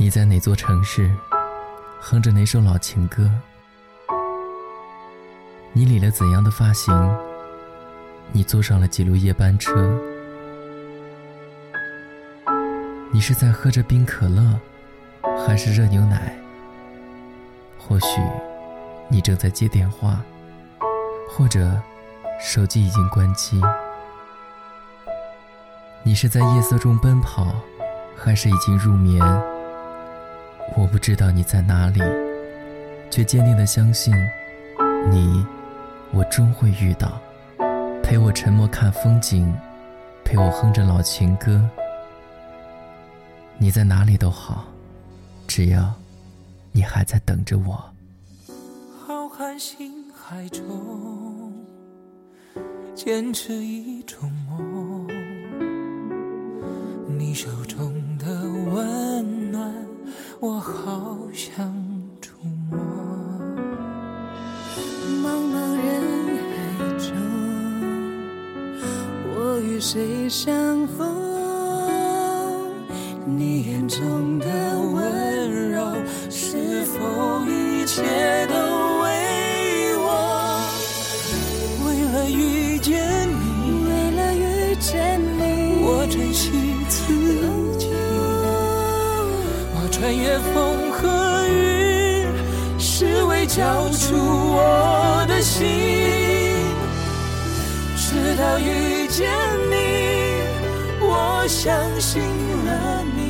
你在哪座城市，哼着哪首老情歌？你理了怎样的发型？你坐上了几路夜班车？你是在喝着冰可乐，还是热牛奶？或许你正在接电话，或者手机已经关机。你是在夜色中奔跑，还是已经入眠？我不知道你在哪里，却坚定的相信，你，我终会遇到，陪我沉默看风景，陪我哼着老情歌。你在哪里都好，只要你还在等着我。浩瀚星海中，坚持一种梦，你手谁相逢？你眼中的温柔，是否一切都为我？为了遇见你，为了遇见你，我珍惜自己。我穿越风和雨，是为交出我的心。直到遇见你，我相信了你。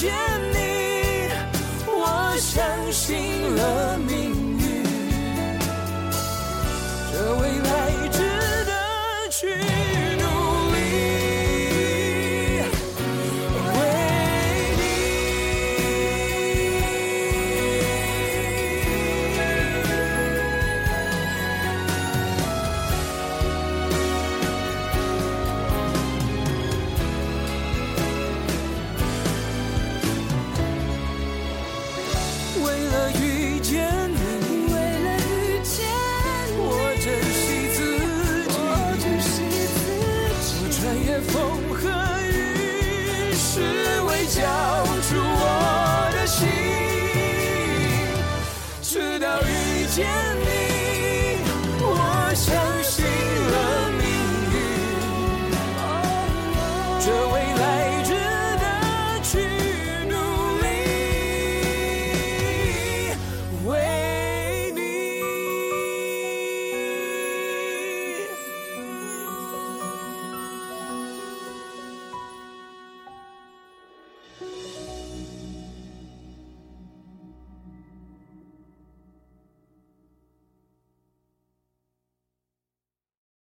见你，我相信了命。